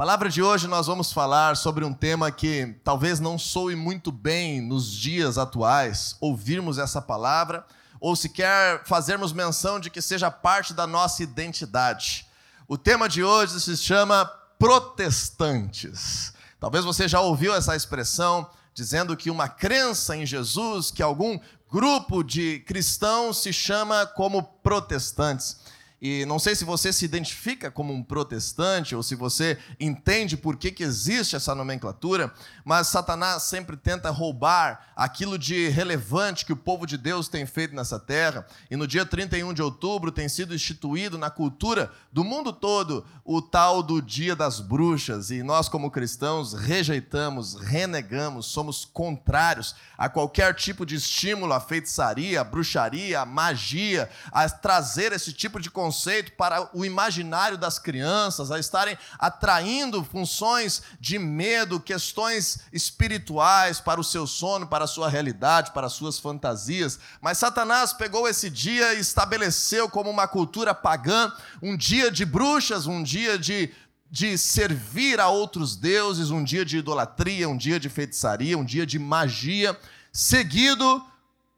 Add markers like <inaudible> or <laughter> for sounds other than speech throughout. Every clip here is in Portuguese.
palavra de hoje nós vamos falar sobre um tema que talvez não soe muito bem nos dias atuais, ouvirmos essa palavra, ou sequer fazermos menção de que seja parte da nossa identidade. O tema de hoje se chama protestantes. Talvez você já ouviu essa expressão dizendo que uma crença em Jesus, que algum grupo de cristãos se chama como protestantes. E não sei se você se identifica como um protestante ou se você entende por que, que existe essa nomenclatura, mas Satanás sempre tenta roubar aquilo de relevante que o povo de Deus tem feito nessa terra. E no dia 31 de outubro tem sido instituído na cultura do mundo todo o tal do Dia das Bruxas. E nós, como cristãos, rejeitamos, renegamos, somos contrários a qualquer tipo de estímulo à feitiçaria, à bruxaria, à magia, a trazer esse tipo de conceito conceito para o imaginário das crianças, a estarem atraindo funções de medo, questões espirituais para o seu sono, para a sua realidade, para as suas fantasias. Mas Satanás pegou esse dia e estabeleceu como uma cultura pagã um dia de bruxas, um dia de de servir a outros deuses, um dia de idolatria, um dia de feitiçaria, um dia de magia, seguido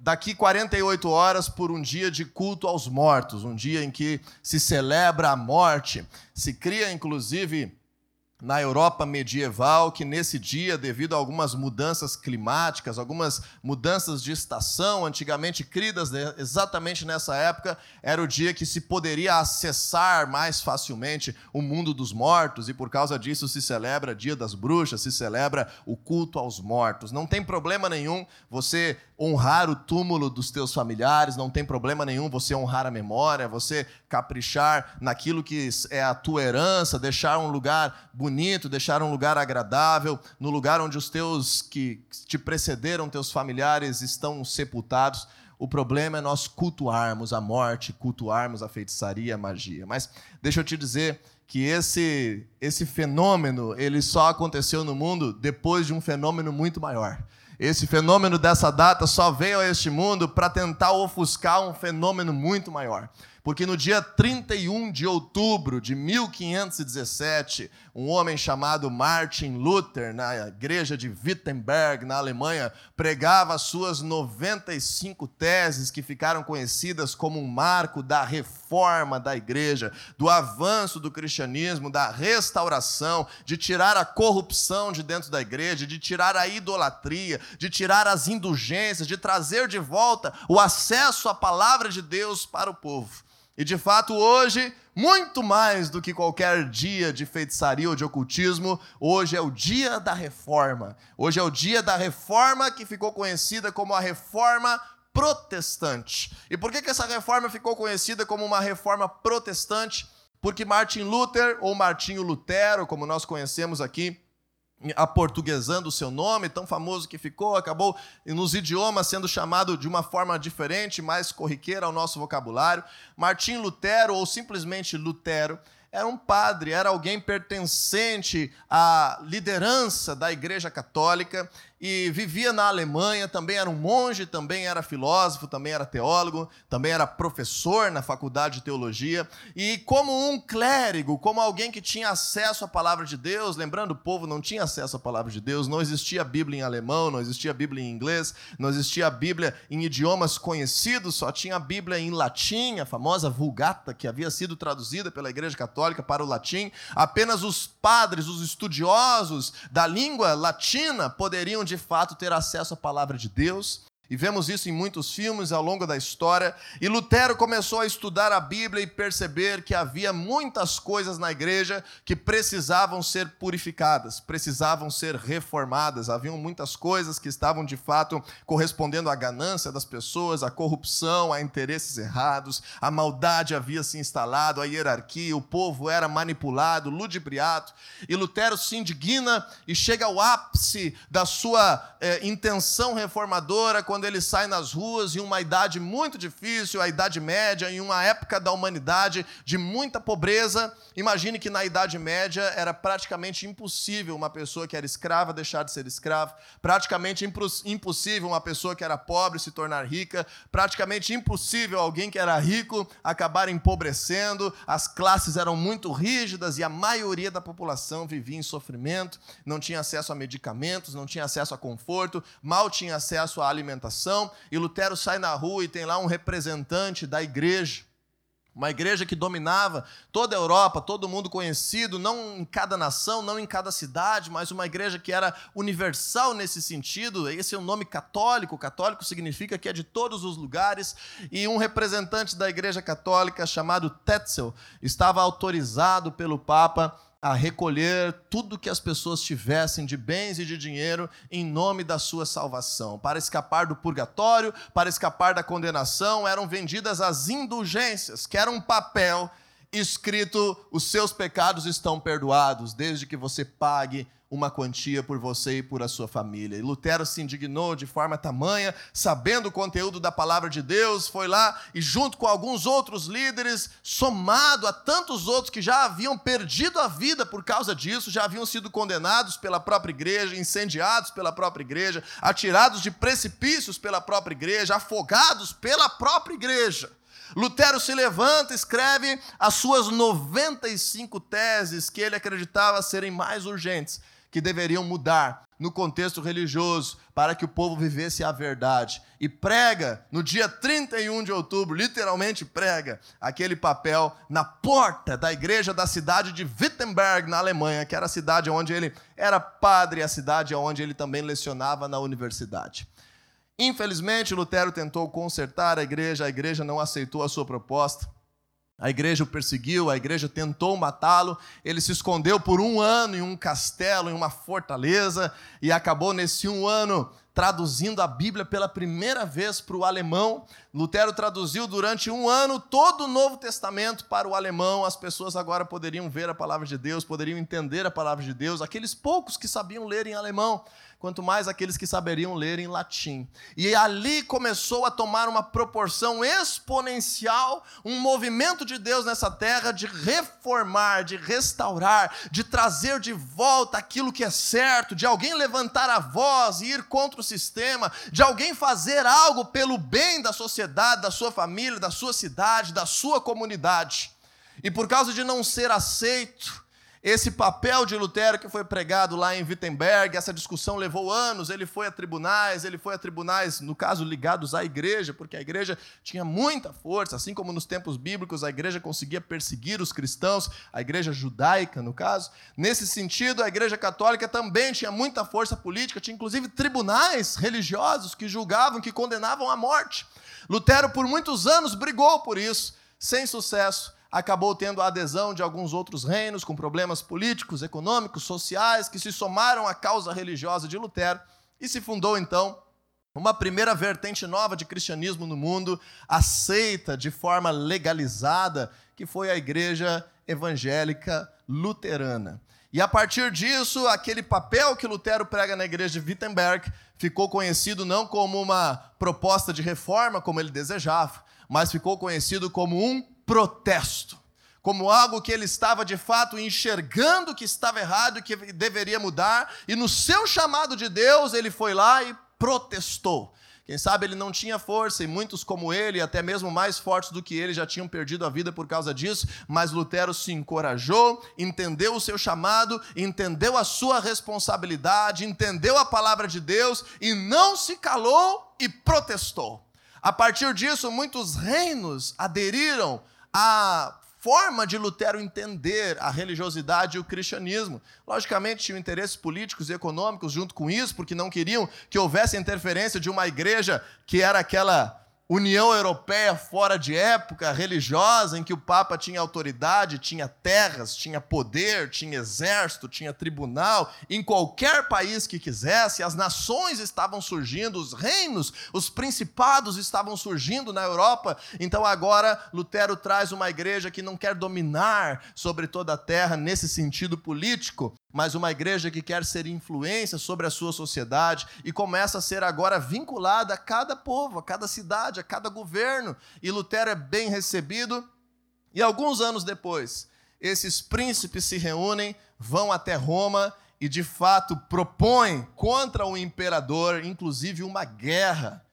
daqui 48 horas por um dia de culto aos mortos, um dia em que se celebra a morte. Se cria, inclusive, na Europa medieval que nesse dia, devido a algumas mudanças climáticas, algumas mudanças de estação, antigamente cridas exatamente nessa época, era o dia que se poderia acessar mais facilmente o mundo dos mortos e por causa disso se celebra Dia das Bruxas, se celebra o culto aos mortos. Não tem problema nenhum você honrar o túmulo dos teus familiares, não tem problema nenhum você honrar a memória, você caprichar naquilo que é a tua herança, deixar um lugar bonito, deixar um lugar agradável, no lugar onde os teus que te precederam, teus familiares estão sepultados. O problema é nós cultuarmos a morte, cultuarmos a feitiçaria, a magia. Mas deixa eu te dizer que esse esse fenômeno, ele só aconteceu no mundo depois de um fenômeno muito maior. Esse fenômeno dessa data só veio a este mundo para tentar ofuscar um fenômeno muito maior. Porque no dia 31 de outubro de 1517, um homem chamado Martin Luther, na igreja de Wittenberg, na Alemanha, pregava suas 95 teses que ficaram conhecidas como um marco da reforma da igreja, do avanço do cristianismo, da restauração, de tirar a corrupção de dentro da igreja, de tirar a idolatria, de tirar as indulgências, de trazer de volta o acesso à palavra de Deus para o povo. E de fato, hoje, muito mais do que qualquer dia de feitiçaria ou de ocultismo, hoje é o dia da reforma. Hoje é o dia da reforma que ficou conhecida como a reforma protestante. E por que, que essa reforma ficou conhecida como uma reforma protestante? Porque Martin Luther, ou Martinho Lutero, como nós conhecemos aqui, aportuguesando o seu nome, tão famoso que ficou, acabou nos idiomas sendo chamado de uma forma diferente, mais corriqueira ao nosso vocabulário. Martim Lutero, ou simplesmente Lutero, era um padre, era alguém pertencente à liderança da Igreja Católica e vivia na Alemanha, também era um monge, também era filósofo, também era teólogo, também era professor na faculdade de teologia. E como um clérigo, como alguém que tinha acesso à palavra de Deus, lembrando, o povo não tinha acesso à palavra de Deus, não existia Bíblia em alemão, não existia Bíblia em inglês, não existia Bíblia em idiomas conhecidos, só tinha a Bíblia em latim, a famosa Vulgata, que havia sido traduzida pela Igreja Católica para o latim. Apenas os padres, os estudiosos da língua latina poderiam de fato ter acesso à palavra de Deus. E vemos isso em muitos filmes ao longo da história. E Lutero começou a estudar a Bíblia e perceber que havia muitas coisas na igreja que precisavam ser purificadas, precisavam ser reformadas. Haviam muitas coisas que estavam de fato correspondendo à ganância das pessoas, à corrupção, a interesses errados. A maldade havia se instalado, a hierarquia, o povo era manipulado, ludibriado. E Lutero se indigna e chega ao ápice da sua eh, intenção reformadora quando quando ele sai nas ruas em uma idade muito difícil, a Idade Média, em uma época da humanidade de muita pobreza. Imagine que na Idade Média era praticamente impossível uma pessoa que era escrava deixar de ser escrava, praticamente impossível uma pessoa que era pobre se tornar rica, praticamente impossível alguém que era rico acabar empobrecendo, as classes eram muito rígidas e a maioria da população vivia em sofrimento, não tinha acesso a medicamentos, não tinha acesso a conforto, mal tinha acesso à alimentação, e Lutero sai na rua e tem lá um representante da igreja uma igreja que dominava toda a Europa, todo mundo conhecido, não em cada nação, não em cada cidade, mas uma igreja que era universal nesse sentido. Esse é o nome católico. Católico significa que é de todos os lugares. E um representante da igreja católica chamado Tetzel estava autorizado pelo Papa a recolher tudo que as pessoas tivessem de bens e de dinheiro em nome da sua salvação. Para escapar do purgatório, para escapar da condenação, eram vendidas as indulgências, que era um papel escrito: os seus pecados estão perdoados, desde que você pague uma quantia por você e por a sua família. E Lutero se indignou de forma tamanha, sabendo o conteúdo da palavra de Deus, foi lá e, junto com alguns outros líderes, somado a tantos outros que já haviam perdido a vida por causa disso, já haviam sido condenados pela própria igreja, incendiados pela própria igreja, atirados de precipícios pela própria igreja, afogados pela própria igreja. Lutero se levanta, escreve as suas 95 teses que ele acreditava serem mais urgentes que deveriam mudar no contexto religioso para que o povo vivesse a verdade. E prega no dia 31 de outubro, literalmente prega, aquele papel na porta da igreja da cidade de Wittenberg, na Alemanha, que era a cidade onde ele era padre, a cidade onde ele também lecionava na universidade. Infelizmente, Lutero tentou consertar a igreja, a igreja não aceitou a sua proposta. A igreja o perseguiu, a igreja tentou matá-lo, ele se escondeu por um ano em um castelo, em uma fortaleza, e acabou nesse um ano traduzindo a Bíblia pela primeira vez para o alemão. Lutero traduziu durante um ano todo o Novo Testamento para o alemão. As pessoas agora poderiam ver a palavra de Deus, poderiam entender a palavra de Deus, aqueles poucos que sabiam ler em alemão quanto mais aqueles que saberiam ler em latim. E ali começou a tomar uma proporção exponencial, um movimento de Deus nessa terra de reformar, de restaurar, de trazer de volta aquilo que é certo, de alguém levantar a voz e ir contra o sistema, de alguém fazer algo pelo bem da sociedade, da sua família, da sua cidade, da sua comunidade. E por causa de não ser aceito, esse papel de Lutero que foi pregado lá em Wittenberg, essa discussão levou anos, ele foi a tribunais, ele foi a tribunais, no caso, ligados à igreja, porque a igreja tinha muita força, assim como nos tempos bíblicos a igreja conseguia perseguir os cristãos, a igreja judaica, no caso. Nesse sentido, a igreja católica também tinha muita força política, tinha inclusive tribunais religiosos que julgavam, que condenavam à morte. Lutero, por muitos anos, brigou por isso, sem sucesso acabou tendo a adesão de alguns outros reinos com problemas políticos, econômicos, sociais que se somaram à causa religiosa de Lutero e se fundou então uma primeira vertente nova de cristianismo no mundo, aceita de forma legalizada, que foi a igreja evangélica luterana. E a partir disso, aquele papel que Lutero prega na igreja de Wittenberg ficou conhecido não como uma proposta de reforma, como ele desejava, mas ficou conhecido como um protesto, como algo que ele estava de fato enxergando que estava errado e que deveria mudar, e no seu chamado de Deus, ele foi lá e protestou. Quem sabe ele não tinha força, e muitos como ele, até mesmo mais fortes do que ele, já tinham perdido a vida por causa disso, mas Lutero se encorajou, entendeu o seu chamado, entendeu a sua responsabilidade, entendeu a palavra de Deus e não se calou e protestou. A partir disso, muitos reinos aderiram à forma de Lutero entender a religiosidade e o cristianismo. Logicamente, tinham interesses políticos e econômicos junto com isso, porque não queriam que houvesse interferência de uma igreja que era aquela União Europeia fora de época religiosa, em que o Papa tinha autoridade, tinha terras, tinha poder, tinha exército, tinha tribunal, em qualquer país que quisesse, as nações estavam surgindo, os reinos, os principados estavam surgindo na Europa. Então agora Lutero traz uma igreja que não quer dominar sobre toda a terra nesse sentido político, mas uma igreja que quer ser influência sobre a sua sociedade e começa a ser agora vinculada a cada povo, a cada cidade, a cada governo. E Lutero é bem recebido. E alguns anos depois, esses príncipes se reúnem, vão até Roma e de fato propõem contra o imperador, inclusive uma guerra.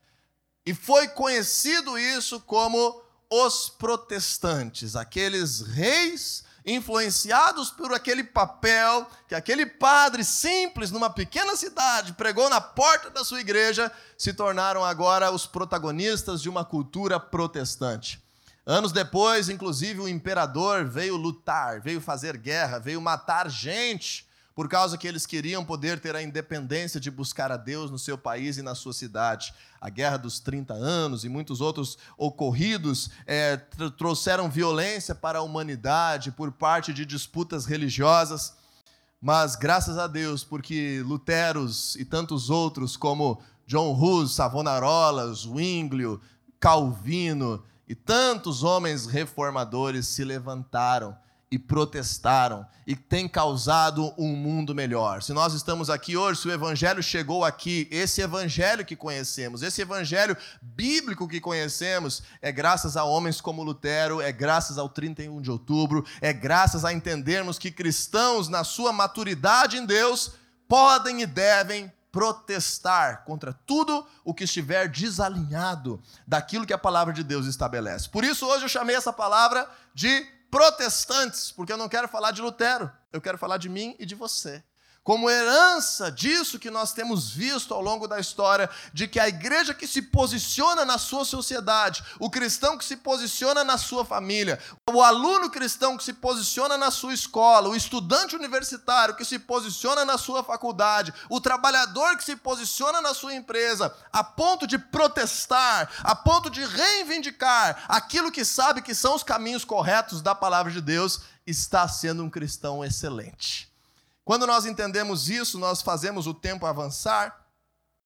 E foi conhecido isso como os protestantes, aqueles reis influenciados por aquele papel que aquele padre simples numa pequena cidade pregou na porta da sua igreja, se tornaram agora os protagonistas de uma cultura protestante. Anos depois, inclusive, o imperador veio lutar, veio fazer guerra, veio matar gente por causa que eles queriam poder ter a independência de buscar a Deus no seu país e na sua cidade. A Guerra dos 30 Anos e muitos outros ocorridos é, trouxeram violência para a humanidade por parte de disputas religiosas. Mas graças a Deus, porque Luteros e tantos outros como John Hus, Savonarola, Zwinglio, Calvino e tantos homens reformadores se levantaram e protestaram e tem causado um mundo melhor. Se nós estamos aqui hoje, se o evangelho chegou aqui, esse evangelho que conhecemos, esse evangelho bíblico que conhecemos, é graças a homens como Lutero, é graças ao 31 de outubro, é graças a entendermos que cristãos na sua maturidade em Deus podem e devem protestar contra tudo o que estiver desalinhado daquilo que a palavra de Deus estabelece. Por isso hoje eu chamei essa palavra de protestantes, porque eu não quero falar de Lutero, eu quero falar de mim e de você como herança disso que nós temos visto ao longo da história, de que a igreja que se posiciona na sua sociedade, o cristão que se posiciona na sua família, o aluno cristão que se posiciona na sua escola, o estudante universitário que se posiciona na sua faculdade, o trabalhador que se posiciona na sua empresa, a ponto de protestar, a ponto de reivindicar aquilo que sabe que são os caminhos corretos da palavra de Deus, está sendo um cristão excelente. Quando nós entendemos isso, nós fazemos o tempo avançar.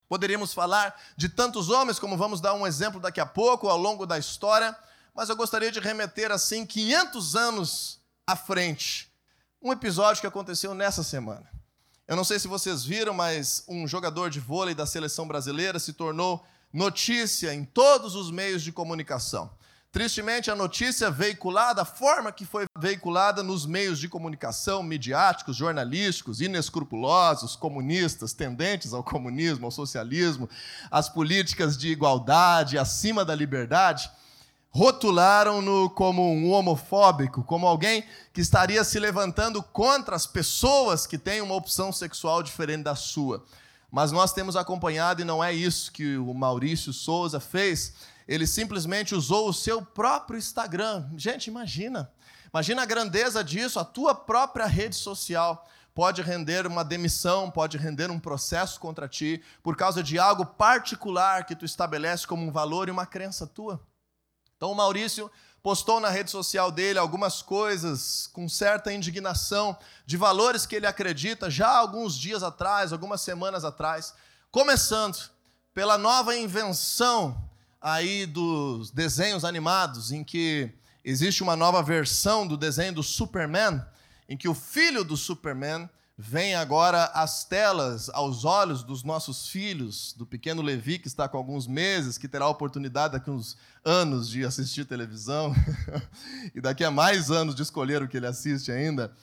Poderíamos falar de tantos homens, como vamos dar um exemplo daqui a pouco, ao longo da história, mas eu gostaria de remeter assim 500 anos à frente. Um episódio que aconteceu nessa semana. Eu não sei se vocês viram, mas um jogador de vôlei da seleção brasileira se tornou notícia em todos os meios de comunicação. Tristemente, a notícia veiculada, a forma que foi veiculada nos meios de comunicação midiáticos, jornalísticos, inescrupulosos, comunistas, tendentes ao comunismo, ao socialismo, as políticas de igualdade acima da liberdade, rotularam-no como um homofóbico, como alguém que estaria se levantando contra as pessoas que têm uma opção sexual diferente da sua. Mas nós temos acompanhado, e não é isso que o Maurício Souza fez ele simplesmente usou o seu próprio Instagram. Gente, imagina. Imagina a grandeza disso, a tua própria rede social pode render uma demissão, pode render um processo contra ti por causa de algo particular que tu estabelece como um valor e uma crença tua. Então o Maurício postou na rede social dele algumas coisas com certa indignação de valores que ele acredita já alguns dias atrás, algumas semanas atrás, começando pela nova invenção aí dos desenhos animados, em que existe uma nova versão do desenho do Superman, em que o filho do Superman vem agora às telas, aos olhos dos nossos filhos, do pequeno Levi, que está com alguns meses, que terá a oportunidade daqui a uns anos de assistir televisão, <laughs> e daqui a mais anos de escolher o que ele assiste ainda,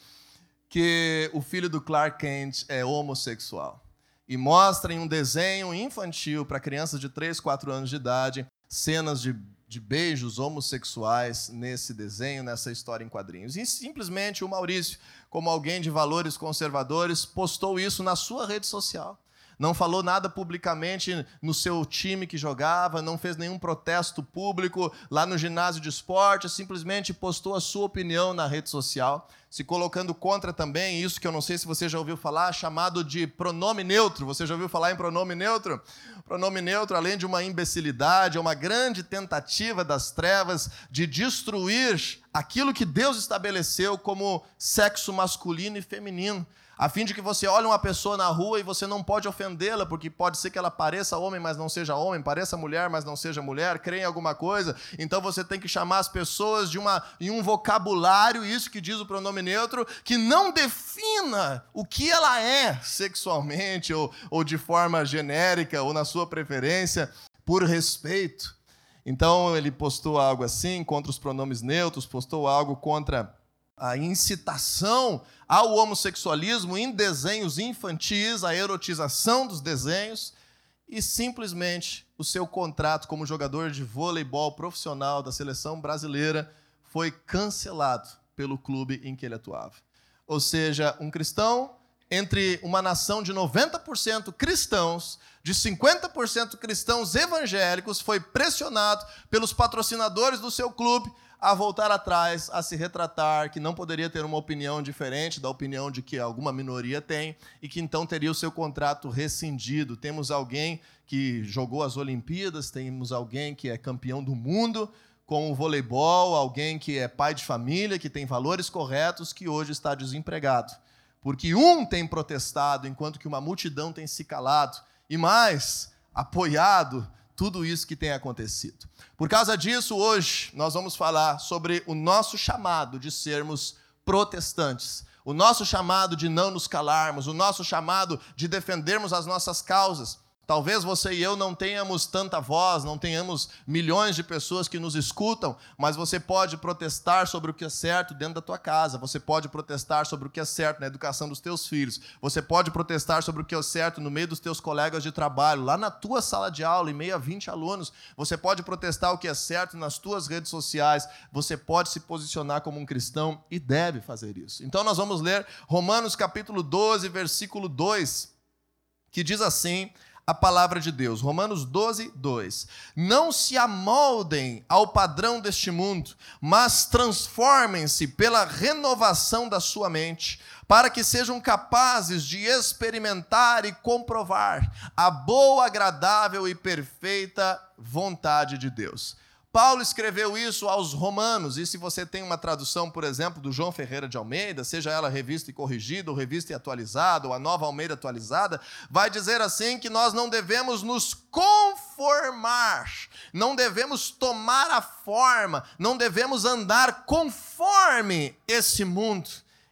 que o filho do Clark Kent é homossexual e mostra em um desenho infantil para crianças de 3, 4 anos de idade cenas de, de beijos homossexuais nesse desenho, nessa história em quadrinhos. E simplesmente o Maurício, como alguém de valores conservadores, postou isso na sua rede social não falou nada publicamente no seu time que jogava, não fez nenhum protesto público lá no ginásio de esporte, simplesmente postou a sua opinião na rede social, se colocando contra também isso que eu não sei se você já ouviu falar, chamado de pronome neutro. Você já ouviu falar em pronome neutro? Pronome neutro, além de uma imbecilidade, é uma grande tentativa das trevas de destruir aquilo que Deus estabeleceu como sexo masculino e feminino a fim de que você olhe uma pessoa na rua e você não pode ofendê-la, porque pode ser que ela pareça homem, mas não seja homem, pareça mulher, mas não seja mulher, crê em alguma coisa. Então você tem que chamar as pessoas de uma, um vocabulário, isso que diz o pronome pronome neutro que não defina o que ela é sexualmente ou, ou de forma genérica ou na sua preferência, por respeito. Então ele postou algo assim contra os pronomes neutros, postou algo contra a incitação ao homossexualismo em desenhos infantis, a erotização dos desenhos e simplesmente o seu contrato como jogador de voleibol profissional da seleção brasileira foi cancelado pelo clube em que ele atuava. Ou seja, um cristão entre uma nação de 90% cristãos, de 50% cristãos evangélicos, foi pressionado pelos patrocinadores do seu clube a voltar atrás, a se retratar, que não poderia ter uma opinião diferente da opinião de que alguma minoria tem e que então teria o seu contrato rescindido. Temos alguém que jogou as Olimpíadas, temos alguém que é campeão do mundo com o voleibol, alguém que é pai de família, que tem valores corretos, que hoje está desempregado. Porque um tem protestado enquanto que uma multidão tem se calado. E mais, apoiado tudo isso que tem acontecido. Por causa disso, hoje nós vamos falar sobre o nosso chamado de sermos protestantes, o nosso chamado de não nos calarmos, o nosso chamado de defendermos as nossas causas. Talvez você e eu não tenhamos tanta voz, não tenhamos milhões de pessoas que nos escutam, mas você pode protestar sobre o que é certo dentro da tua casa, você pode protestar sobre o que é certo na educação dos teus filhos, você pode protestar sobre o que é certo no meio dos teus colegas de trabalho, lá na tua sala de aula, em meio a 20 alunos, você pode protestar o que é certo nas tuas redes sociais, você pode se posicionar como um cristão e deve fazer isso. Então nós vamos ler Romanos capítulo 12, versículo 2, que diz assim: a palavra de Deus. Romanos 12, 2. Não se amoldem ao padrão deste mundo, mas transformem-se pela renovação da sua mente, para que sejam capazes de experimentar e comprovar a boa, agradável e perfeita vontade de Deus. Paulo escreveu isso aos romanos, e se você tem uma tradução, por exemplo, do João Ferreira de Almeida, seja ela revista e corrigida, ou revista e atualizada, ou a nova Almeida atualizada, vai dizer assim que nós não devemos nos conformar, não devemos tomar a forma, não devemos andar conforme esse mundo.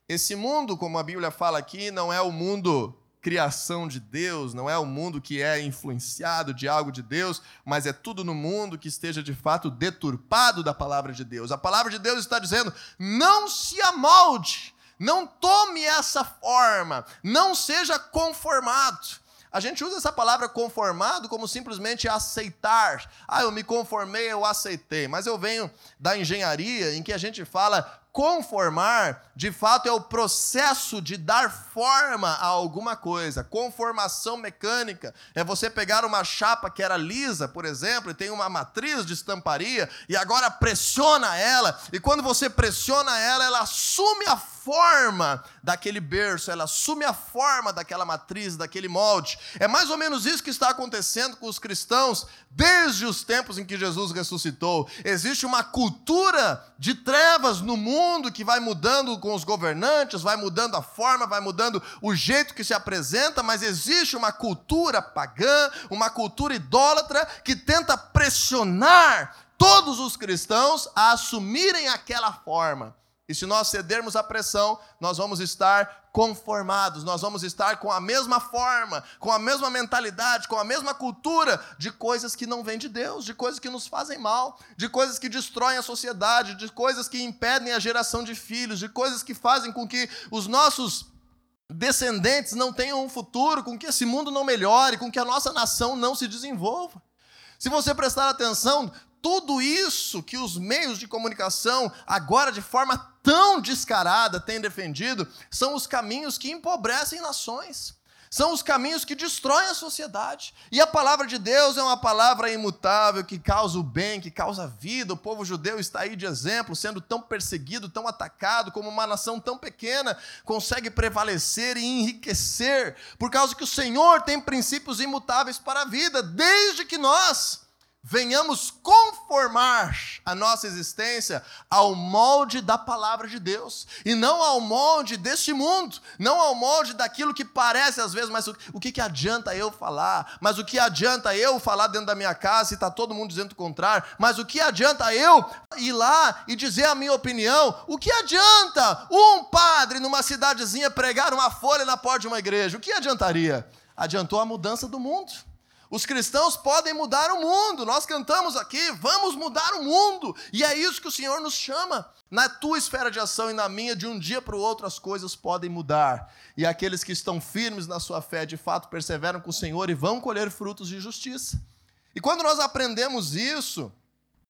Esse mundo, como a Bíblia fala aqui, não é o mundo criação de Deus, não é o mundo que é influenciado de algo de Deus, mas é tudo no mundo que esteja de fato deturpado da palavra de Deus. A palavra de Deus está dizendo: não se amolde, não tome essa forma, não seja conformado. A gente usa essa palavra conformado como simplesmente aceitar. Ah, eu me conformei, eu aceitei. Mas eu venho da engenharia em que a gente fala Conformar, de fato, é o processo de dar forma a alguma coisa. Conformação mecânica é você pegar uma chapa que era lisa, por exemplo, e tem uma matriz de estamparia, e agora pressiona ela, e quando você pressiona ela, ela assume a forma daquele berço, ela assume a forma daquela matriz, daquele molde. É mais ou menos isso que está acontecendo com os cristãos desde os tempos em que Jesus ressuscitou. Existe uma cultura de trevas no mundo que vai mudando com os governantes, vai mudando a forma, vai mudando o jeito que se apresenta, mas existe uma cultura pagã, uma cultura idólatra que tenta pressionar todos os cristãos a assumirem aquela forma. E se nós cedermos à pressão, nós vamos estar conformados, nós vamos estar com a mesma forma, com a mesma mentalidade, com a mesma cultura de coisas que não vêm de Deus, de coisas que nos fazem mal, de coisas que destroem a sociedade, de coisas que impedem a geração de filhos, de coisas que fazem com que os nossos descendentes não tenham um futuro, com que esse mundo não melhore, com que a nossa nação não se desenvolva. Se você prestar atenção, tudo isso que os meios de comunicação, agora de forma tão descarada, têm defendido, são os caminhos que empobrecem nações. São os caminhos que destroem a sociedade. E a palavra de Deus é uma palavra imutável, que causa o bem, que causa vida. O povo judeu está aí de exemplo, sendo tão perseguido, tão atacado, como uma nação tão pequena consegue prevalecer e enriquecer, por causa que o Senhor tem princípios imutáveis para a vida, desde que nós venhamos conformar a nossa existência ao molde da palavra de Deus, e não ao molde deste mundo, não ao molde daquilo que parece às vezes, mas o, o que, que adianta eu falar? Mas o que adianta eu falar dentro da minha casa e está todo mundo dizendo o contrário? Mas o que adianta eu ir lá e dizer a minha opinião? O que adianta um padre numa cidadezinha pregar uma folha na porta de uma igreja? O que adiantaria? Adiantou a mudança do mundo. Os cristãos podem mudar o mundo. Nós cantamos aqui, vamos mudar o mundo. E é isso que o Senhor nos chama. Na tua esfera de ação e na minha, de um dia para o outro, as coisas podem mudar. E aqueles que estão firmes na sua fé, de fato, perseveram com o Senhor e vão colher frutos de justiça. E quando nós aprendemos isso,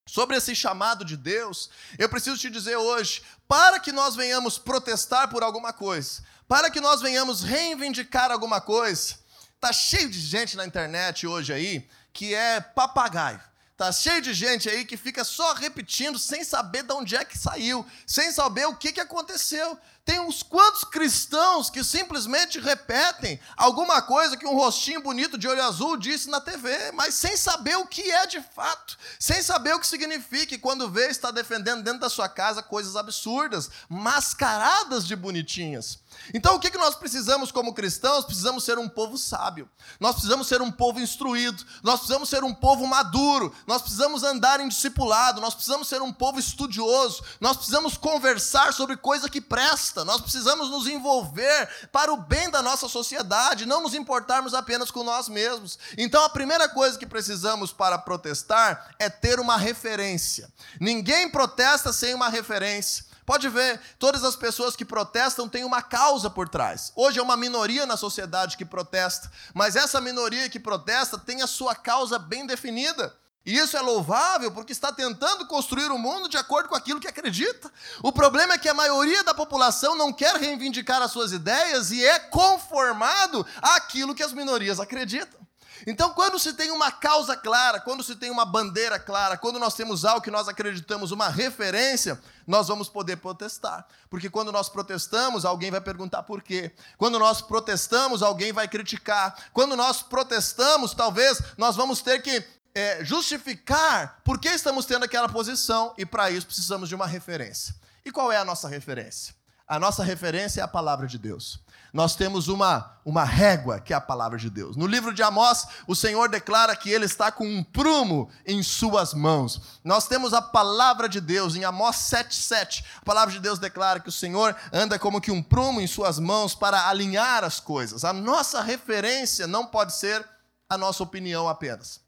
sobre esse chamado de Deus, eu preciso te dizer hoje, para que nós venhamos protestar por alguma coisa, para que nós venhamos reivindicar alguma coisa, Tá cheio de gente na internet hoje aí que é papagaio. Tá cheio de gente aí que fica só repetindo sem saber de onde é que saiu, sem saber o que, que aconteceu. Tem uns quantos cristãos que simplesmente repetem alguma coisa que um rostinho bonito de olho azul disse na TV, mas sem saber o que é de fato, sem saber o que significa, e quando vê, está defendendo dentro da sua casa coisas absurdas, mascaradas de bonitinhas. Então, o que nós precisamos como cristãos? Precisamos ser um povo sábio, nós precisamos ser um povo instruído, nós precisamos ser um povo maduro, nós precisamos andar em discipulado, nós precisamos ser um povo estudioso, nós precisamos conversar sobre coisa que presta nós precisamos nos envolver para o bem da nossa sociedade, não nos importarmos apenas com nós mesmos. Então a primeira coisa que precisamos para protestar é ter uma referência. Ninguém protesta sem uma referência. Pode ver, todas as pessoas que protestam têm uma causa por trás. Hoje é uma minoria na sociedade que protesta, mas essa minoria que protesta tem a sua causa bem definida. E isso é louvável porque está tentando construir o mundo de acordo com aquilo que acredita. O problema é que a maioria da população não quer reivindicar as suas ideias e é conformado àquilo que as minorias acreditam. Então, quando se tem uma causa clara, quando se tem uma bandeira clara, quando nós temos algo que nós acreditamos, uma referência, nós vamos poder protestar. Porque quando nós protestamos, alguém vai perguntar por quê. Quando nós protestamos, alguém vai criticar. Quando nós protestamos, talvez nós vamos ter que é, justificar por que estamos tendo aquela posição e para isso precisamos de uma referência. E qual é a nossa referência? A nossa referência é a palavra de Deus. Nós temos uma, uma régua que é a palavra de Deus. No livro de Amós, o Senhor declara que ele está com um prumo em suas mãos. Nós temos a palavra de Deus em Amós 7,7. A palavra de Deus declara que o Senhor anda como que um prumo em suas mãos para alinhar as coisas. A nossa referência não pode ser a nossa opinião apenas.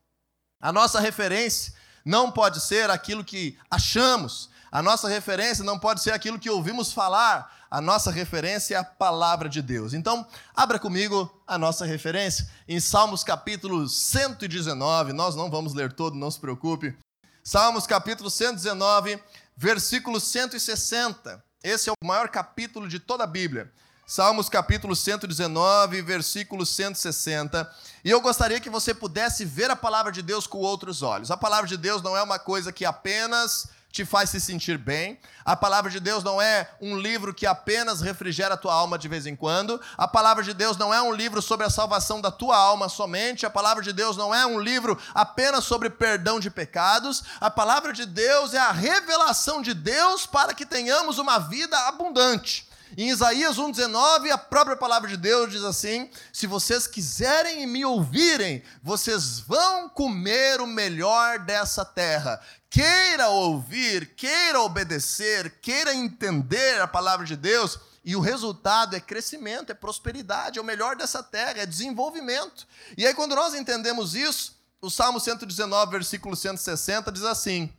A nossa referência não pode ser aquilo que achamos, a nossa referência não pode ser aquilo que ouvimos falar, a nossa referência é a palavra de Deus. Então, abra comigo a nossa referência em Salmos capítulo 119, nós não vamos ler todo, não se preocupe. Salmos capítulo 119, versículo 160. Esse é o maior capítulo de toda a Bíblia. Salmos capítulo 119, versículo 160. E eu gostaria que você pudesse ver a palavra de Deus com outros olhos. A palavra de Deus não é uma coisa que apenas te faz se sentir bem. A palavra de Deus não é um livro que apenas refrigera a tua alma de vez em quando. A palavra de Deus não é um livro sobre a salvação da tua alma somente. A palavra de Deus não é um livro apenas sobre perdão de pecados. A palavra de Deus é a revelação de Deus para que tenhamos uma vida abundante. Em Isaías 1,19, a própria palavra de Deus diz assim: Se vocês quiserem me ouvirem, vocês vão comer o melhor dessa terra. Queira ouvir, queira obedecer, queira entender a palavra de Deus, e o resultado é crescimento, é prosperidade, é o melhor dessa terra, é desenvolvimento. E aí, quando nós entendemos isso, o Salmo 119, versículo 160 diz assim: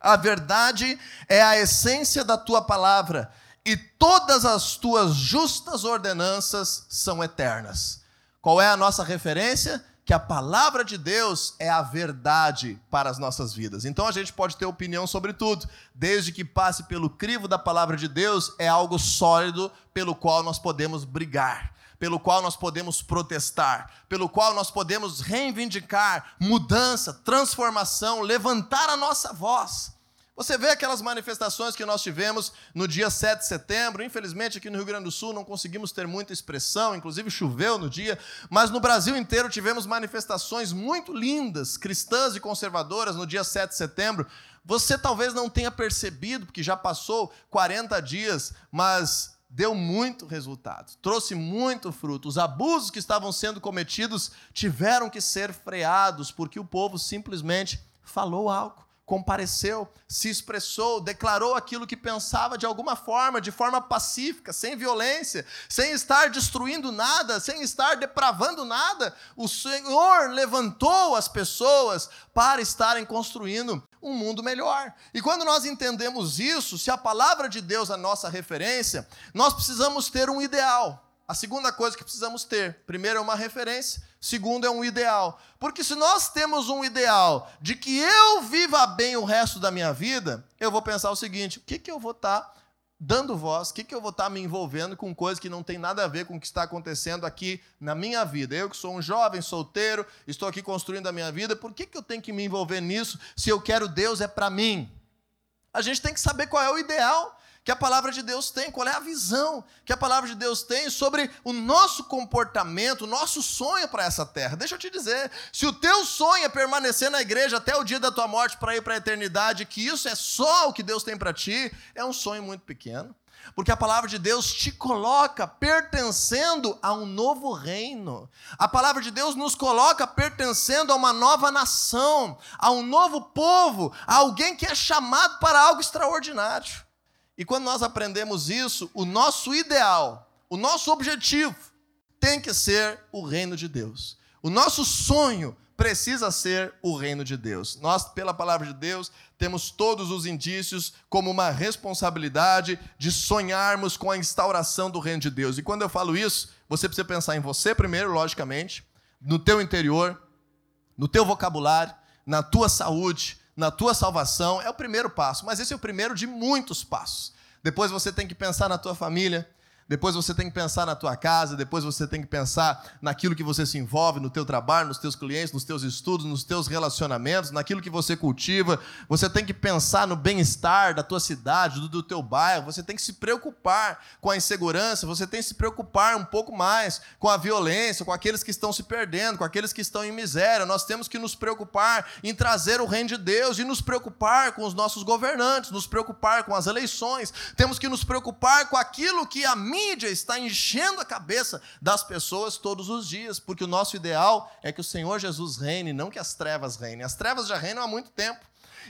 A verdade é a essência da tua palavra e todas as tuas justas ordenanças são eternas. Qual é a nossa referência? Que a palavra de Deus é a verdade para as nossas vidas. Então a gente pode ter opinião sobre tudo, desde que passe pelo crivo da palavra de Deus, é algo sólido pelo qual nós podemos brigar, pelo qual nós podemos protestar, pelo qual nós podemos reivindicar mudança, transformação, levantar a nossa voz. Você vê aquelas manifestações que nós tivemos no dia 7 de setembro. Infelizmente, aqui no Rio Grande do Sul não conseguimos ter muita expressão, inclusive choveu no dia, mas no Brasil inteiro tivemos manifestações muito lindas, cristãs e conservadoras, no dia 7 de setembro. Você talvez não tenha percebido, porque já passou 40 dias, mas deu muito resultado, trouxe muito fruto. Os abusos que estavam sendo cometidos tiveram que ser freados, porque o povo simplesmente falou algo compareceu, se expressou, declarou aquilo que pensava de alguma forma, de forma pacífica, sem violência, sem estar destruindo nada, sem estar depravando nada. O Senhor levantou as pessoas para estarem construindo um mundo melhor. E quando nós entendemos isso, se a palavra de Deus é a nossa referência, nós precisamos ter um ideal. A segunda coisa que precisamos ter, primeiro é uma referência, segundo é um ideal. Porque se nós temos um ideal de que eu viva bem o resto da minha vida, eu vou pensar o seguinte: o que, que eu vou estar tá dando voz, o que, que eu vou estar tá me envolvendo com coisas que não tem nada a ver com o que está acontecendo aqui na minha vida? Eu que sou um jovem solteiro, estou aqui construindo a minha vida, por que, que eu tenho que me envolver nisso se eu quero Deus é para mim? A gente tem que saber qual é o ideal que a palavra de Deus tem, qual é a visão que a palavra de Deus tem sobre o nosso comportamento, o nosso sonho para essa terra. Deixa eu te dizer, se o teu sonho é permanecer na igreja até o dia da tua morte para ir para a eternidade, que isso é só o que Deus tem para ti, é um sonho muito pequeno. Porque a palavra de Deus te coloca pertencendo a um novo reino. A palavra de Deus nos coloca pertencendo a uma nova nação, a um novo povo, a alguém que é chamado para algo extraordinário. E quando nós aprendemos isso, o nosso ideal, o nosso objetivo tem que ser o reino de Deus. O nosso sonho precisa ser o reino de Deus. Nós, pela palavra de Deus, temos todos os indícios como uma responsabilidade de sonharmos com a instauração do reino de Deus. E quando eu falo isso, você precisa pensar em você primeiro, logicamente, no teu interior, no teu vocabulário, na tua saúde, na tua salvação, é o primeiro passo, mas esse é o primeiro de muitos passos. Depois você tem que pensar na tua família, depois você tem que pensar na tua casa, depois você tem que pensar naquilo que você se envolve, no teu trabalho, nos teus clientes, nos teus estudos, nos teus relacionamentos, naquilo que você cultiva. Você tem que pensar no bem-estar da tua cidade, do, do teu bairro. Você tem que se preocupar com a insegurança, você tem que se preocupar um pouco mais com a violência, com aqueles que estão se perdendo, com aqueles que estão em miséria. Nós temos que nos preocupar em trazer o reino de Deus e nos preocupar com os nossos governantes, nos preocupar com as eleições. Temos que nos preocupar com aquilo que a minha mídia está enchendo a cabeça das pessoas todos os dias, porque o nosso ideal é que o Senhor Jesus reine, não que as trevas reinem. As trevas já reinam há muito tempo.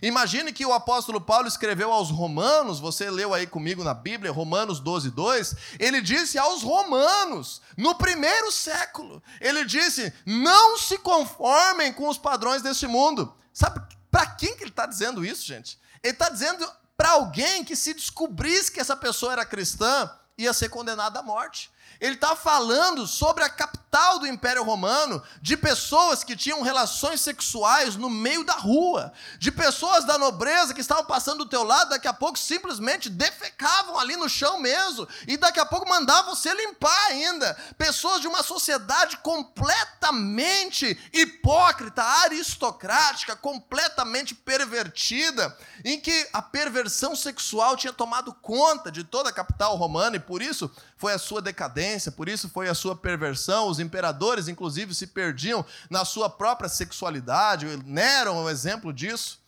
Imagine que o apóstolo Paulo escreveu aos Romanos, você leu aí comigo na Bíblia, Romanos 12, 2. Ele disse aos Romanos, no primeiro século, ele disse: Não se conformem com os padrões deste mundo. Sabe para quem que ele está dizendo isso, gente? Ele está dizendo para alguém que se descobrisse que essa pessoa era cristã, ia ser condenado à morte. Ele está falando sobre a capital do Império Romano, de pessoas que tinham relações sexuais no meio da rua, de pessoas da nobreza que estavam passando do teu lado, daqui a pouco simplesmente defecavam ali no chão mesmo, e daqui a pouco mandavam você limpar ainda. Pessoas de uma sociedade completamente hipócrita, aristocrática, completamente pervertida, em que a perversão sexual tinha tomado conta de toda a capital romana, e por isso foi a sua decadência, por isso foi a sua perversão. Os imperadores, inclusive, se perdiam na sua própria sexualidade. Nero é um exemplo disso.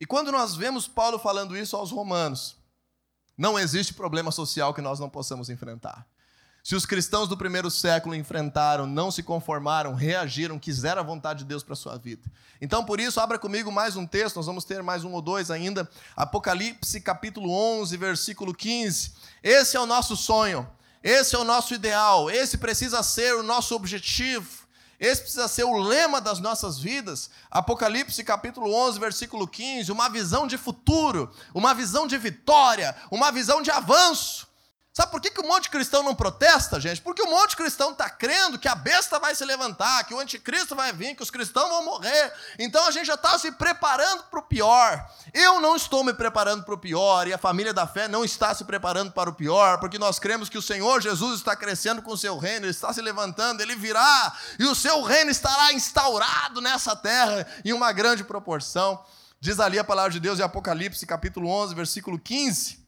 E quando nós vemos Paulo falando isso aos romanos, não existe problema social que nós não possamos enfrentar. Se os cristãos do primeiro século enfrentaram, não se conformaram, reagiram, quiseram a vontade de Deus para a sua vida. Então, por isso, abra comigo mais um texto, nós vamos ter mais um ou dois ainda. Apocalipse, capítulo 11, versículo 15. Esse é o nosso sonho. Esse é o nosso ideal, esse precisa ser o nosso objetivo. Esse precisa ser o lema das nossas vidas. Apocalipse capítulo 11, versículo 15, uma visão de futuro, uma visão de vitória, uma visão de avanço. Sabe por que, que um monte de cristão não protesta, gente? Porque um monte de cristão está crendo que a besta vai se levantar, que o anticristo vai vir, que os cristãos vão morrer. Então a gente já está se preparando para o pior. Eu não estou me preparando para o pior, e a família da fé não está se preparando para o pior, porque nós cremos que o Senhor Jesus está crescendo com o seu reino, ele está se levantando, ele virá, e o seu reino estará instaurado nessa terra em uma grande proporção. Diz ali a palavra de Deus em Apocalipse, capítulo 11, versículo 15: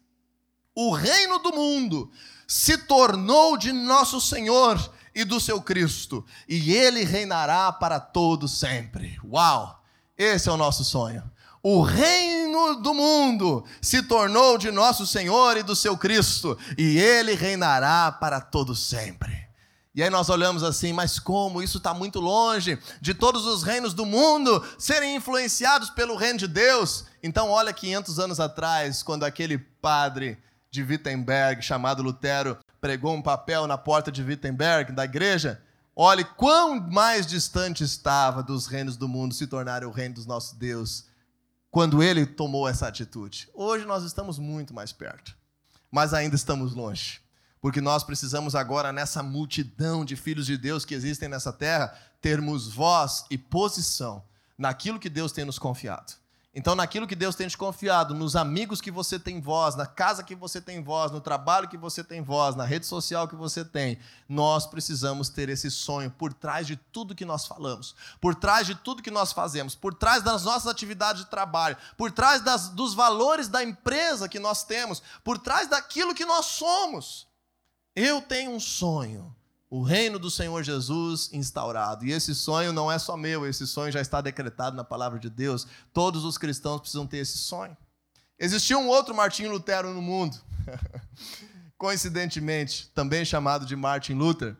O reino do mundo se tornou de nosso Senhor e do seu Cristo, e ele reinará para todo sempre. Uau! Esse é o nosso sonho. O reino do mundo se tornou de nosso Senhor e do seu Cristo, e ele reinará para todo sempre. E aí nós olhamos assim, mas como? Isso está muito longe de todos os reinos do mundo serem influenciados pelo reino de Deus. Então, olha 500 anos atrás, quando aquele padre de Wittenberg, chamado Lutero, pregou um papel na porta de Wittenberg, da igreja. Olhe quão mais distante estava dos reinos do mundo se tornarem o reino dos nossos Deus, quando ele tomou essa atitude. Hoje nós estamos muito mais perto, mas ainda estamos longe porque nós precisamos agora, nessa multidão de filhos de Deus que existem nessa terra, termos voz e posição naquilo que Deus tem nos confiado. Então, naquilo que Deus tem te confiado, nos amigos que você tem voz, na casa que você tem voz, no trabalho que você tem voz, na rede social que você tem, nós precisamos ter esse sonho por trás de tudo que nós falamos, por trás de tudo que nós fazemos, por trás das nossas atividades de trabalho, por trás das, dos valores da empresa que nós temos, por trás daquilo que nós somos. Eu tenho um sonho, o reino do Senhor Jesus instaurado. E esse sonho não é só meu, esse sonho já está decretado na palavra de Deus. Todos os cristãos precisam ter esse sonho. Existia um outro Martinho Lutero no mundo, <laughs> coincidentemente, também chamado de Martin Luther,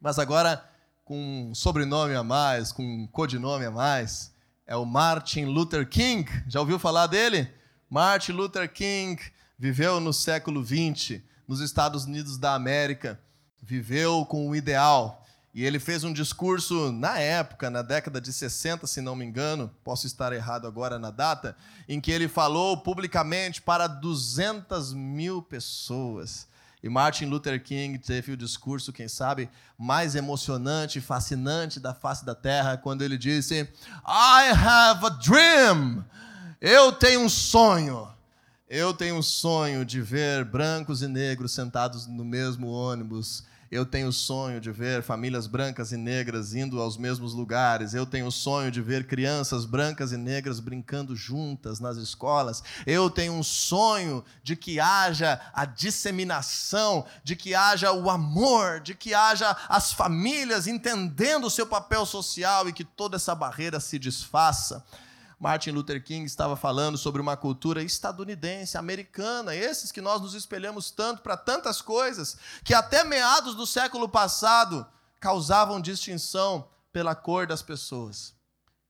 mas agora com um sobrenome a mais, com um codinome a mais. É o Martin Luther King. Já ouviu falar dele? Martin Luther King viveu no século 20 nos Estados Unidos da América, viveu com o ideal. E ele fez um discurso na época, na década de 60, se não me engano, posso estar errado agora na data, em que ele falou publicamente para 200 mil pessoas. E Martin Luther King teve o discurso, quem sabe, mais emocionante e fascinante da face da terra, quando ele disse: I have a dream. Eu tenho um sonho. Eu tenho um sonho de ver brancos e negros sentados no mesmo ônibus. Eu tenho o sonho de ver famílias brancas e negras indo aos mesmos lugares. Eu tenho o sonho de ver crianças brancas e negras brincando juntas nas escolas. Eu tenho um sonho de que haja a disseminação, de que haja o amor, de que haja as famílias entendendo o seu papel social e que toda essa barreira se desfaça. Martin Luther King estava falando sobre uma cultura estadunidense, americana, esses que nós nos espelhamos tanto para tantas coisas, que até meados do século passado causavam distinção pela cor das pessoas.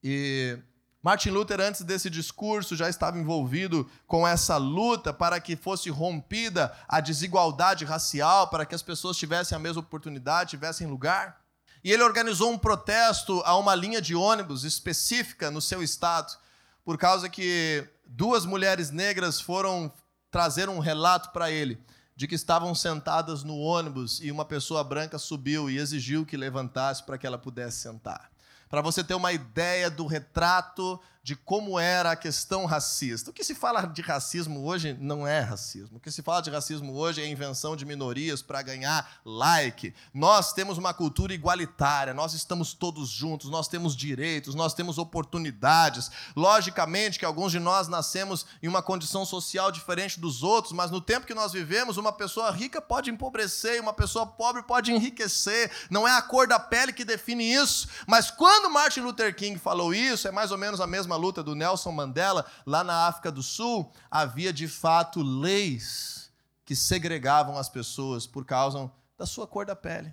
E Martin Luther, antes desse discurso, já estava envolvido com essa luta para que fosse rompida a desigualdade racial, para que as pessoas tivessem a mesma oportunidade, tivessem lugar. E ele organizou um protesto a uma linha de ônibus específica no seu estado por causa que duas mulheres negras foram trazer um relato para ele de que estavam sentadas no ônibus e uma pessoa branca subiu e exigiu que levantasse para que ela pudesse sentar. Para você ter uma ideia do retrato de como era a questão racista. O que se fala de racismo hoje não é racismo. O que se fala de racismo hoje é invenção de minorias para ganhar like. Nós temos uma cultura igualitária, nós estamos todos juntos, nós temos direitos, nós temos oportunidades. Logicamente que alguns de nós nascemos em uma condição social diferente dos outros, mas no tempo que nós vivemos, uma pessoa rica pode empobrecer, uma pessoa pobre pode enriquecer. Não é a cor da pele que define isso. Mas quando Martin Luther King falou isso, é mais ou menos a mesma mesma luta do Nelson Mandela, lá na África do Sul, havia de fato leis que segregavam as pessoas por causa da sua cor da pele.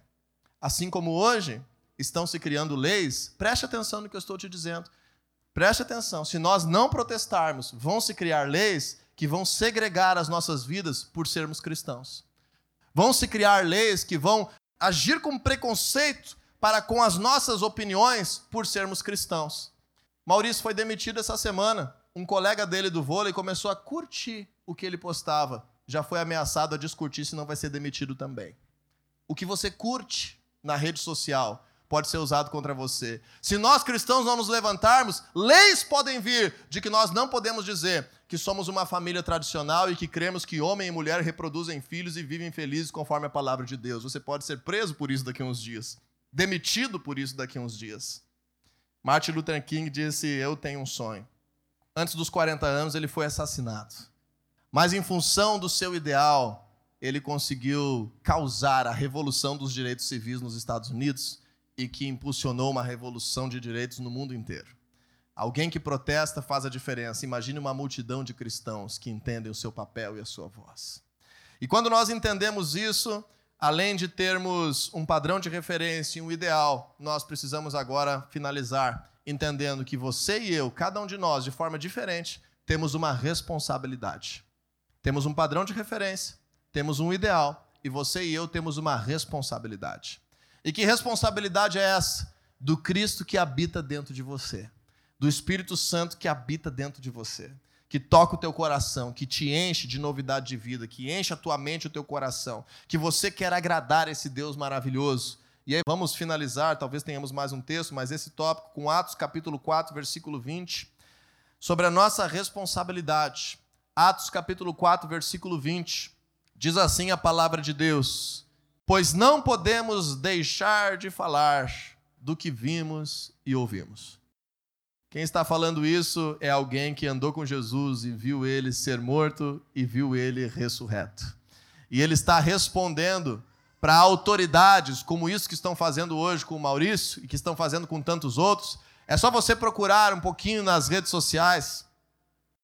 Assim como hoje estão se criando leis, preste atenção no que eu estou te dizendo. Preste atenção, se nós não protestarmos, vão se criar leis que vão segregar as nossas vidas por sermos cristãos. Vão se criar leis que vão agir com preconceito para com as nossas opiniões por sermos cristãos. Maurício foi demitido essa semana. Um colega dele do vôlei começou a curtir o que ele postava. Já foi ameaçado a descurtir, senão vai ser demitido também. O que você curte na rede social pode ser usado contra você. Se nós cristãos não nos levantarmos, leis podem vir de que nós não podemos dizer que somos uma família tradicional e que cremos que homem e mulher reproduzem filhos e vivem felizes conforme a palavra de Deus. Você pode ser preso por isso daqui a uns dias, demitido por isso daqui a uns dias. Martin Luther King disse: Eu tenho um sonho. antes dos 40 anos, ele foi assassinado. Mas em função do seu ideal, ele conseguiu causar a revolução dos direitos civis nos Estados Unidos e que impulsionou uma revolução de direitos no mundo inteiro. Alguém que protesta faz a diferença. Imagine uma multidão de cristãos que entendem o seu papel e a sua voz. E quando nós entendemos isso, além de termos um padrão de referência e um ideal, nós precisamos agora finalizar entendendo que você e eu, cada um de nós, de forma diferente, temos uma responsabilidade. Temos um padrão de referência, temos um ideal, e você e eu temos uma responsabilidade. E que responsabilidade é essa? Do Cristo que habita dentro de você, do Espírito Santo que habita dentro de você, que toca o teu coração, que te enche de novidade de vida, que enche a tua mente e o teu coração, que você quer agradar esse Deus maravilhoso e aí vamos finalizar, talvez tenhamos mais um texto, mas esse tópico com Atos capítulo 4, versículo 20, sobre a nossa responsabilidade. Atos capítulo 4, versículo 20. Diz assim a palavra de Deus: Pois não podemos deixar de falar do que vimos e ouvimos. Quem está falando isso é alguém que andou com Jesus e viu ele ser morto e viu ele ressurreto. E ele está respondendo para autoridades, como isso que estão fazendo hoje com o Maurício e que estão fazendo com tantos outros, é só você procurar um pouquinho nas redes sociais.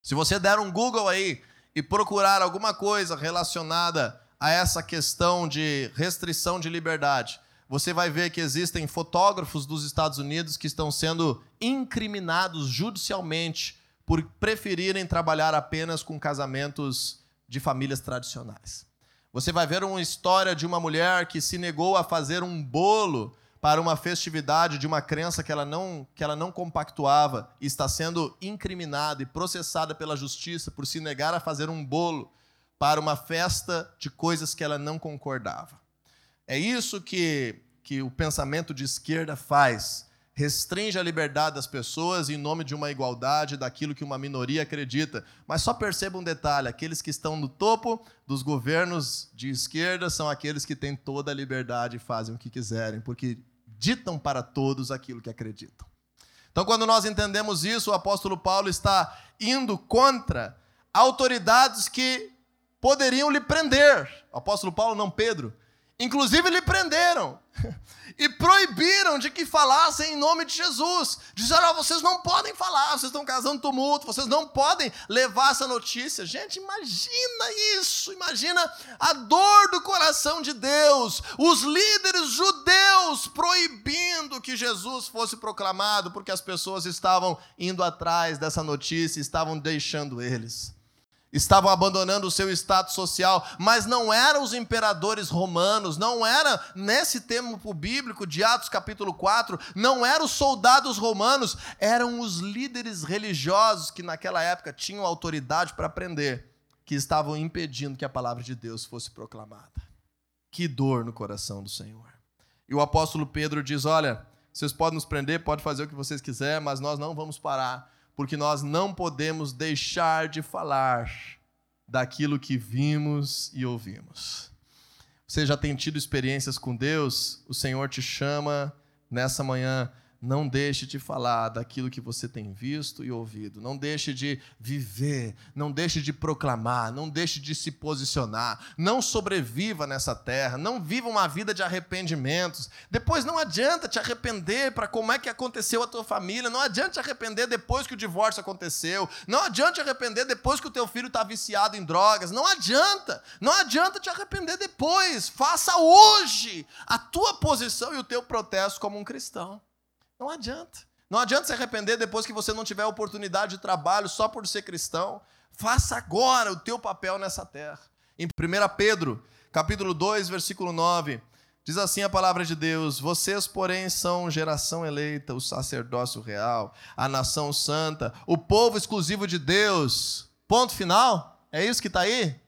Se você der um Google aí e procurar alguma coisa relacionada a essa questão de restrição de liberdade, você vai ver que existem fotógrafos dos Estados Unidos que estão sendo incriminados judicialmente por preferirem trabalhar apenas com casamentos de famílias tradicionais. Você vai ver uma história de uma mulher que se negou a fazer um bolo para uma festividade de uma crença que ela não, que ela não compactuava e está sendo incriminada e processada pela justiça por se negar a fazer um bolo para uma festa de coisas que ela não concordava. É isso que, que o pensamento de esquerda faz restringe a liberdade das pessoas em nome de uma igualdade daquilo que uma minoria acredita. Mas só perceba um detalhe: aqueles que estão no topo dos governos de esquerda são aqueles que têm toda a liberdade e fazem o que quiserem, porque ditam para todos aquilo que acreditam. Então, quando nós entendemos isso, o apóstolo Paulo está indo contra autoridades que poderiam lhe prender. O apóstolo Paulo, não Pedro. Inclusive, lhe prenderam <laughs> e proibiram de que falassem em nome de Jesus. Disseram: oh, vocês não podem falar, vocês estão causando tumulto, vocês não podem levar essa notícia. Gente, imagina isso, imagina a dor do coração de Deus, os líderes judeus proibindo que Jesus fosse proclamado, porque as pessoas estavam indo atrás dessa notícia, estavam deixando eles estavam abandonando o seu status social, mas não eram os imperadores romanos, não era nesse tempo bíblico de Atos capítulo 4, não eram os soldados romanos, eram os líderes religiosos que naquela época tinham autoridade para prender, que estavam impedindo que a palavra de Deus fosse proclamada. Que dor no coração do Senhor. E o apóstolo Pedro diz: "Olha, vocês podem nos prender, pode fazer o que vocês quiserem, mas nós não vamos parar porque nós não podemos deixar de falar daquilo que vimos e ouvimos. Você já tem tido experiências com Deus? O Senhor te chama nessa manhã não deixe de falar daquilo que você tem visto e ouvido. Não deixe de viver. Não deixe de proclamar. Não deixe de se posicionar. Não sobreviva nessa terra. Não viva uma vida de arrependimentos. Depois não adianta te arrepender para como é que aconteceu a tua família. Não adianta te arrepender depois que o divórcio aconteceu. Não adianta te arrepender depois que o teu filho está viciado em drogas. Não adianta. Não adianta te arrepender depois. Faça hoje a tua posição e o teu protesto como um cristão. Não adianta. Não adianta se arrepender depois que você não tiver oportunidade de trabalho só por ser cristão. Faça agora o teu papel nessa terra. Em 1 Pedro, capítulo 2, versículo 9, diz assim a palavra de Deus: Vocês, porém, são geração eleita, o sacerdócio real, a nação santa, o povo exclusivo de Deus. Ponto final? É isso que está aí?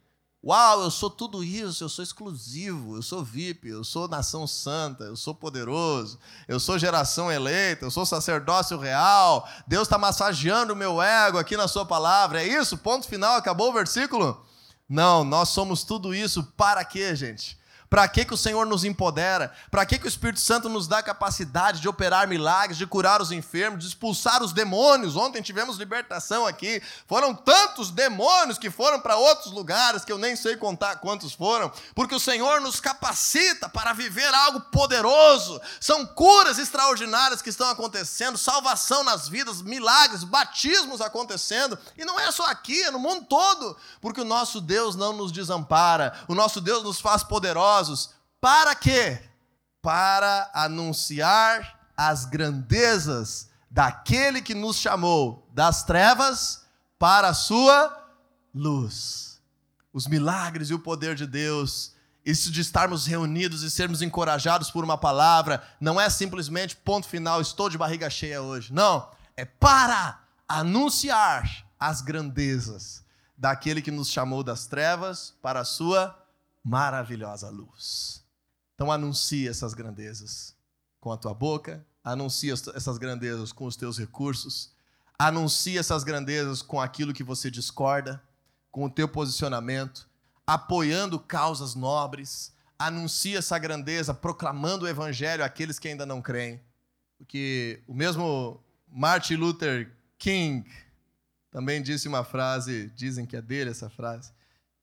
Uau, eu sou tudo isso, eu sou exclusivo, eu sou VIP, eu sou nação santa, eu sou poderoso, eu sou geração eleita, eu sou sacerdócio real. Deus está massageando o meu ego aqui na Sua palavra. É isso? Ponto final, acabou o versículo? Não, nós somos tudo isso para quê, gente? Para que, que o Senhor nos empodera? Para que, que o Espírito Santo nos dá capacidade de operar milagres, de curar os enfermos, de expulsar os demônios? Ontem tivemos libertação aqui. Foram tantos demônios que foram para outros lugares que eu nem sei contar quantos foram, porque o Senhor nos capacita para viver algo poderoso. São curas extraordinárias que estão acontecendo, salvação nas vidas, milagres, batismos acontecendo. E não é só aqui, é no mundo todo, porque o nosso Deus não nos desampara, o nosso Deus nos faz poderosos poderosos. Para quê? Para anunciar as grandezas daquele que nos chamou das trevas para a sua luz. Os milagres e o poder de Deus, isso de estarmos reunidos e sermos encorajados por uma palavra, não é simplesmente ponto final, estou de barriga cheia hoje. Não, é para anunciar as grandezas daquele que nos chamou das trevas para a sua maravilhosa luz. Então anuncia essas grandezas com a tua boca, anuncia essas grandezas com os teus recursos, anuncia essas grandezas com aquilo que você discorda, com o teu posicionamento, apoiando causas nobres, anuncia essa grandeza proclamando o evangelho àqueles que ainda não creem. Porque o mesmo Martin Luther King também disse uma frase, dizem que é dele essa frase,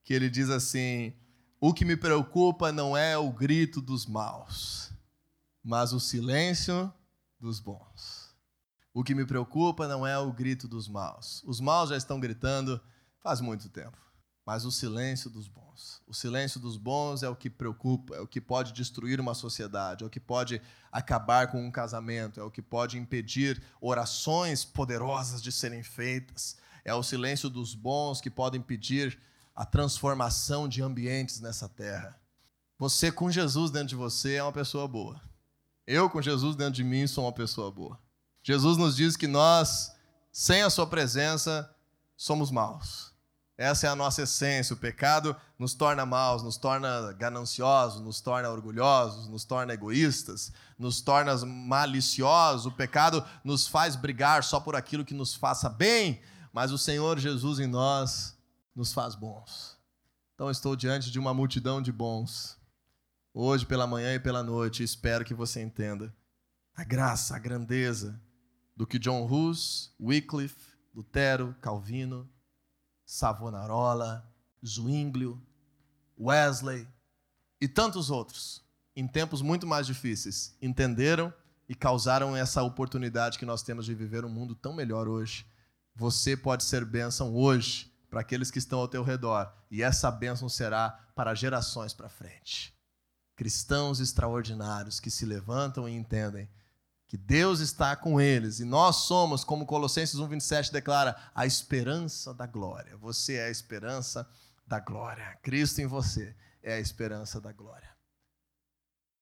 que ele diz assim: o que me preocupa não é o grito dos maus, mas o silêncio dos bons. O que me preocupa não é o grito dos maus. Os maus já estão gritando faz muito tempo, mas o silêncio dos bons. O silêncio dos bons é o que preocupa, é o que pode destruir uma sociedade, é o que pode acabar com um casamento, é o que pode impedir orações poderosas de serem feitas. É o silêncio dos bons que pode impedir a transformação de ambientes nessa terra. Você com Jesus dentro de você é uma pessoa boa. Eu com Jesus dentro de mim sou uma pessoa boa. Jesus nos diz que nós, sem a sua presença, somos maus. Essa é a nossa essência. O pecado nos torna maus, nos torna gananciosos, nos torna orgulhosos, nos torna egoístas, nos torna maliciosos. O pecado nos faz brigar só por aquilo que nos faça bem, mas o Senhor Jesus em nós nos faz bons. Então estou diante de uma multidão de bons. Hoje pela manhã e pela noite, espero que você entenda a graça, a grandeza do que John Hus, Wycliffe, Lutero, Calvino, Savonarola, Zwinglio, Wesley e tantos outros, em tempos muito mais difíceis, entenderam e causaram essa oportunidade que nós temos de viver um mundo tão melhor hoje. Você pode ser bênção hoje para aqueles que estão ao teu redor, e essa bênção será para gerações para frente. Cristãos extraordinários que se levantam e entendem que Deus está com eles e nós somos, como Colossenses 1:27 declara, a esperança da glória. Você é a esperança da glória. Cristo em você é a esperança da glória.